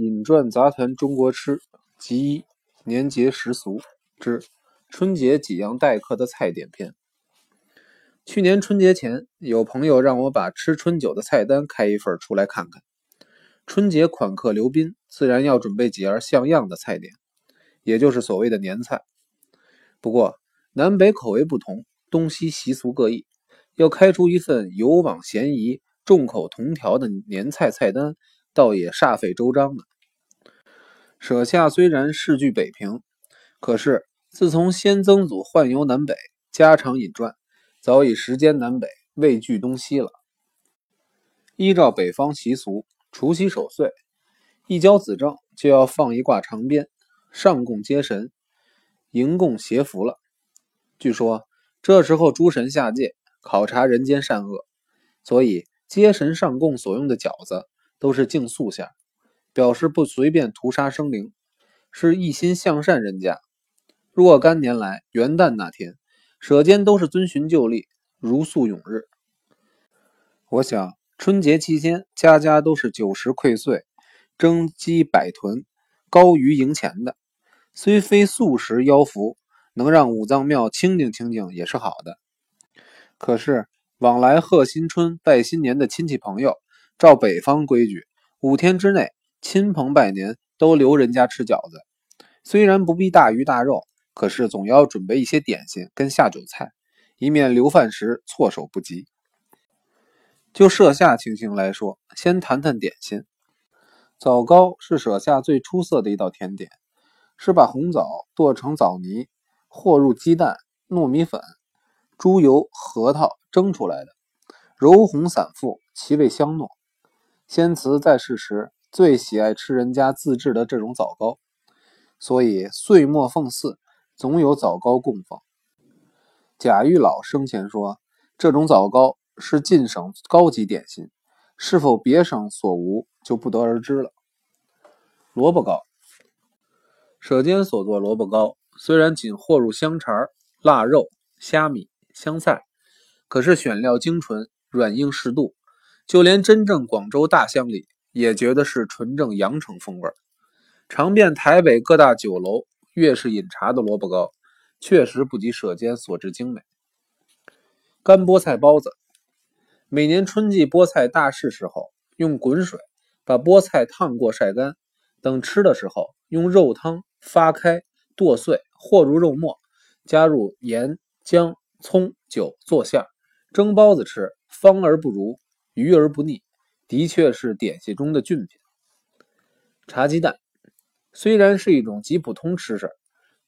饮馔杂谈中国吃集一年节时俗之春节几样待客的菜点篇。去年春节前，有朋友让我把吃春酒的菜单开一份出来看看。春节款客留宾，自然要准备几样像样的菜点，也就是所谓的年菜。不过南北口味不同，东西习俗各异，要开出一份有往嫌疑、众口同调的年菜菜单。倒也煞费周章呢。舍下虽然世居北平，可是自从先曾祖宦游南北，家常饮馔，早已时间南北，未居东西了。依照北方习俗，除夕守岁，一交子正就要放一挂长鞭，上供接神，迎供邪福了。据说这时候诸神下界考察人间善恶，所以接神上供所用的饺子。都是净素馅，表示不随便屠杀生灵，是一心向善人家。若干年来，元旦那天，舍监都是遵循旧例，如素永日。我想春节期间，家家都是酒食馈岁，蒸鸡百豚，高鱼迎钱的。虽非素食妖福，能让五脏庙清静清静也是好的。可是往来贺新春、拜新年的亲戚朋友。照北方规矩，五天之内亲朋拜年都留人家吃饺子。虽然不必大鱼大肉，可是总要准备一些点心跟下酒菜，以免留饭时措手不及。就舍下情形来说，先谈谈点心。枣糕是舍下最出色的一道甜点，是把红枣剁成枣泥，和入鸡蛋、糯米粉、猪油、核桃蒸出来的，柔红散腹，其味香糯。仙慈在世时最喜爱吃人家自制的这种枣糕，所以岁末奉祀总有枣糕供奉。贾玉老生前说，这种枣糕是晋省高级点心，是否别省所无就不得而知了。萝卜糕，舍监所做萝卜糕虽然仅和入香肠、腊肉、虾米、香菜，可是选料精纯，软硬适度。就连真正广州大乡里也觉得是纯正羊城风味尝遍台北各大酒楼粤式饮茶的萝卜糕，确实不及舍监所制精美。干菠菜包子，每年春季菠菜大市时候，用滚水把菠菜烫过晒干，等吃的时候用肉汤发开剁碎，和入肉末，加入盐、姜、葱、酒做馅，蒸包子吃，方而不如。鱼而不腻，的确是点心中的俊品。茶鸡蛋虽然是一种极普通吃食，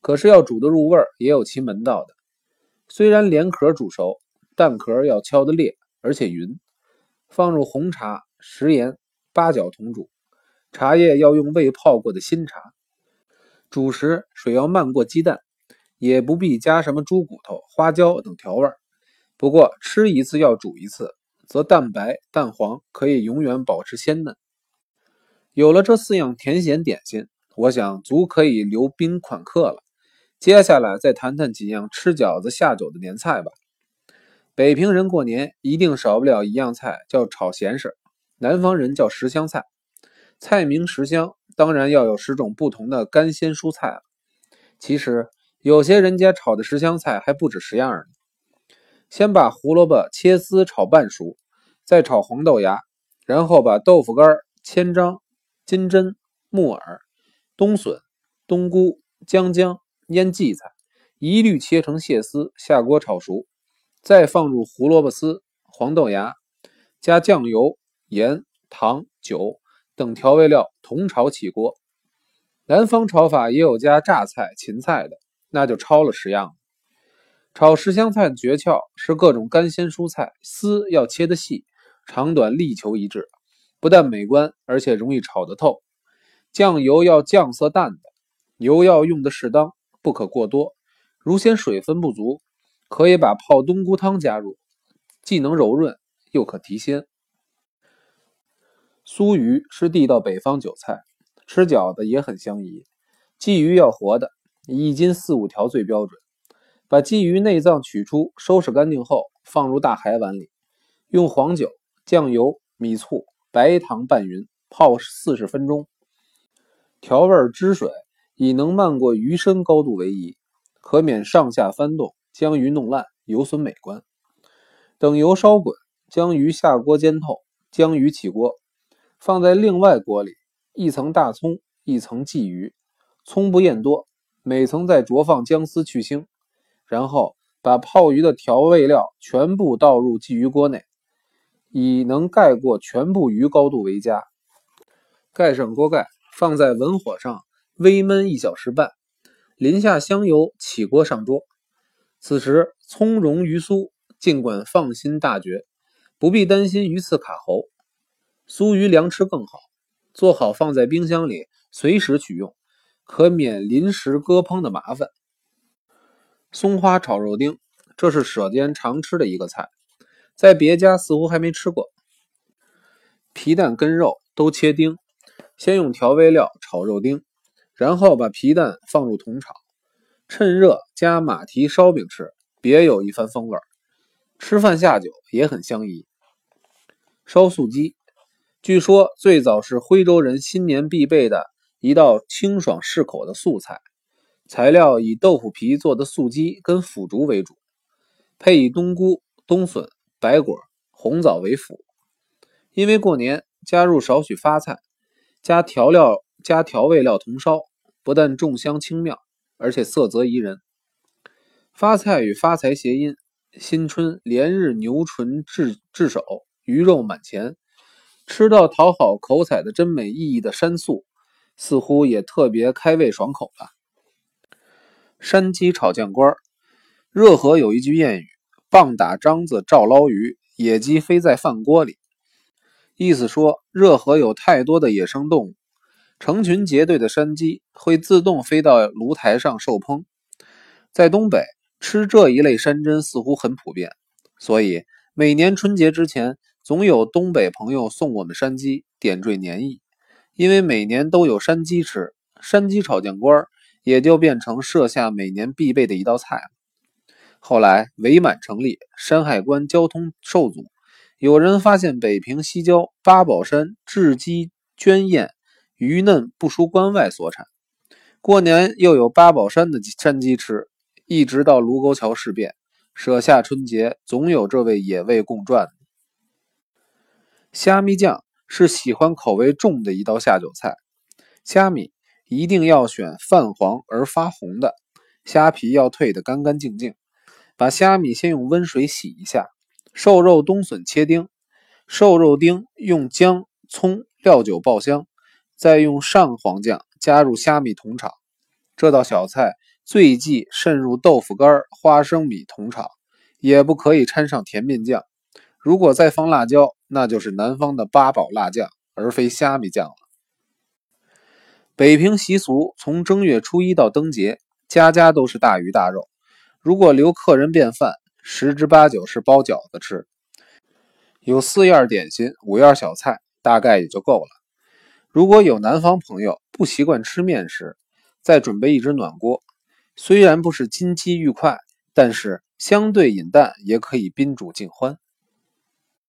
可是要煮得入味儿，也有其门道的。虽然连壳煮熟，蛋壳要敲得裂而且匀，放入红茶、食盐、八角同煮，茶叶要用未泡过的新茶。煮时水要漫过鸡蛋，也不必加什么猪骨头、花椒等调味。不过吃一次要煮一次。则蛋白、蛋黄可以永远保持鲜嫩。有了这四样甜咸点心，我想足可以留宾款客了。接下来再谈谈几样吃饺子下酒的年菜吧。北平人过年一定少不了一样菜，叫炒咸食，南方人叫十香菜。菜名十香，当然要有十种不同的干鲜蔬菜了。其实有些人家炒的十香菜还不止十样呢。先把胡萝卜切丝炒半熟。再炒黄豆芽，然后把豆腐干、千张、金针、木耳、冬笋、冬菇、姜姜、腌荠菜一律切成蟹丝，下锅炒熟，再放入胡萝卜丝、黄豆芽，加酱油、盐、糖、酒等调味料，同炒起锅。南方炒法也有加榨菜、芹菜的，那就超了十样。炒十香菜的诀窍是各种干鲜蔬菜丝要切得细。长短力求一致，不但美观，而且容易炒得透。酱油要酱色淡的，油要用的适当，不可过多。如嫌水分不足，可以把泡冬菇汤加入，既能柔润，又可提鲜。酥鱼是地道北方韭菜，吃饺子也很相宜。鲫鱼要活的，一斤四五条最标准。把鲫鱼内脏取出，收拾干净后，放入大海碗里，用黄酒。酱油、米醋、白糖拌匀，泡四十分钟。调味汁水以能漫过鱼身高度为宜，可免上下翻动，将鱼弄烂，有损美观。等油烧滚，将鱼下锅煎透，将鱼起锅，放在另外锅里，一层大葱，一层鲫鱼，葱不厌多，每层再着放姜丝去腥，然后把泡鱼的调味料全部倒入鲫鱼锅内。以能盖过全部鱼高度为佳，盖上锅盖，放在文火上微焖一小时半，淋下香油，起锅上桌。此时葱蓉鱼酥，尽管放心大绝，不必担心鱼刺卡喉。酥鱼凉吃更好，做好放在冰箱里，随时取用，可免临时搁烹的麻烦。松花炒肉丁，这是舍间常吃的一个菜。在别家似乎还没吃过。皮蛋跟肉都切丁，先用调味料炒肉丁，然后把皮蛋放入铜炒，趁热加马蹄烧饼吃，别有一番风味。吃饭下酒也很相宜。烧素鸡，据说最早是徽州人新年必备的一道清爽适口的素菜，材料以豆腐皮做的素鸡跟腐竹为主，配以冬菇、冬笋。白果、红枣为辅，因为过年加入少许发菜，加调料、加调味料同烧，不但重香清妙，而且色泽宜人。发菜与发财谐音，新春连日牛唇至至手，鱼肉满前，吃到讨好口彩的真美意义的山素，似乎也特别开胃爽口了。山鸡炒酱瓜，热河有一句谚语。棒打獐子照捞鱼，野鸡飞在饭锅里。意思说，热河有太多的野生动物，成群结队的山鸡会自动飞到炉台上受烹。在东北，吃这一类山珍似乎很普遍，所以每年春节之前，总有东北朋友送我们山鸡，点缀年意。因为每年都有山鸡吃，山鸡炒酱瓜也就变成设下每年必备的一道菜了。后来伪满成立，山海关交通受阻。有人发现北平西郊八宝山雉鸡娟燕，鱼嫩不输关外所产。过年又有八宝山的山鸡吃，一直到卢沟桥事变，舍下春节，总有这位野味共馔。虾米酱是喜欢口味重的一道下酒菜，虾米一定要选泛黄而发红的，虾皮要退得干干净净。把虾米先用温水洗一下，瘦肉、冬笋切丁，瘦肉丁用姜、葱、料酒爆香，再用上黄酱加入虾米同炒。这道小菜最忌渗入豆腐干、花生米同炒，也不可以掺上甜面酱。如果再放辣椒，那就是南方的八宝辣酱，而非虾米酱了。北平习俗，从正月初一到灯节，家家都是大鱼大肉。如果留客人便饭，十之八九是包饺子吃，有四样点心，五样小菜，大概也就够了。如果有南方朋友不习惯吃面食，再准备一只暖锅，虽然不是金鸡玉块，但是相对饮淡也可以宾主尽欢。